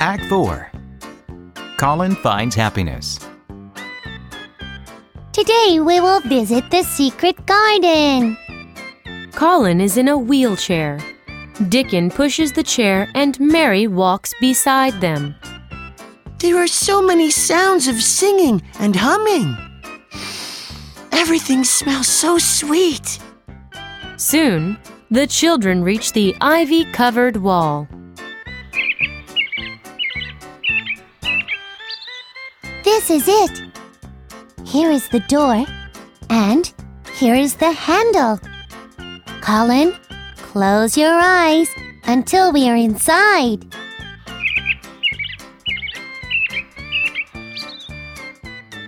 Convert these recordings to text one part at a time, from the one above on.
Act 4 Colin finds happiness. Today we will visit the secret garden. Colin is in a wheelchair. Dickon pushes the chair and Mary walks beside them. There are so many sounds of singing and humming. Everything smells so sweet. Soon, the children reach the ivy covered wall. This is it. Here is the door, and here is the handle. Colin, close your eyes until we are inside.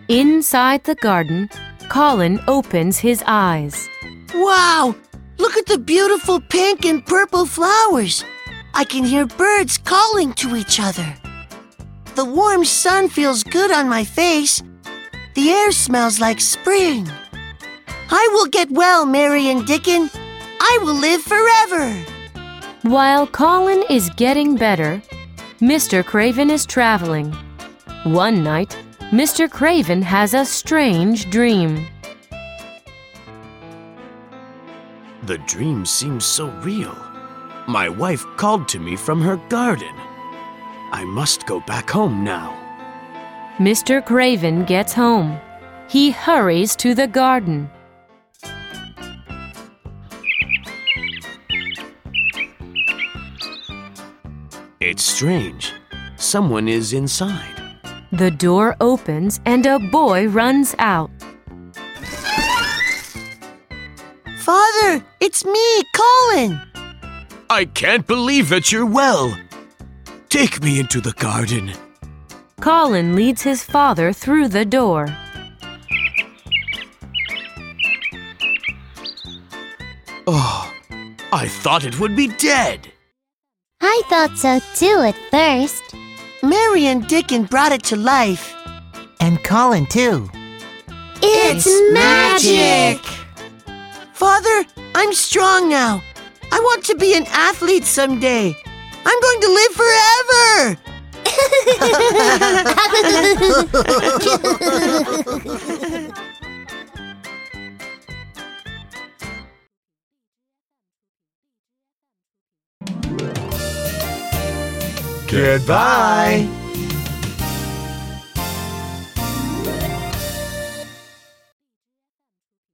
Inside the garden, Colin opens his eyes. Wow! Look at the beautiful pink and purple flowers. I can hear birds calling to each other. The warm sun feels good on my face. The air smells like spring. I will get well, Mary and Dickon. I will live forever. While Colin is getting better, Mr. Craven is traveling. One night, Mr. Craven has a strange dream. The dream seems so real. My wife called to me from her garden. I must go back home now. Mr. Craven gets home. He hurries to the garden. It's strange. Someone is inside. The door opens and a boy runs out. Father, it's me, Colin. I can't believe that you're well. Take me into the garden. Colin leads his father through the door. Oh, I thought it would be dead. I thought so too at first. Mary and Dickon brought it to life. And Colin, too. It's, magic! Father, I'm strong now. I want to be an athlete someday. I'm going to live forever. Goodbye.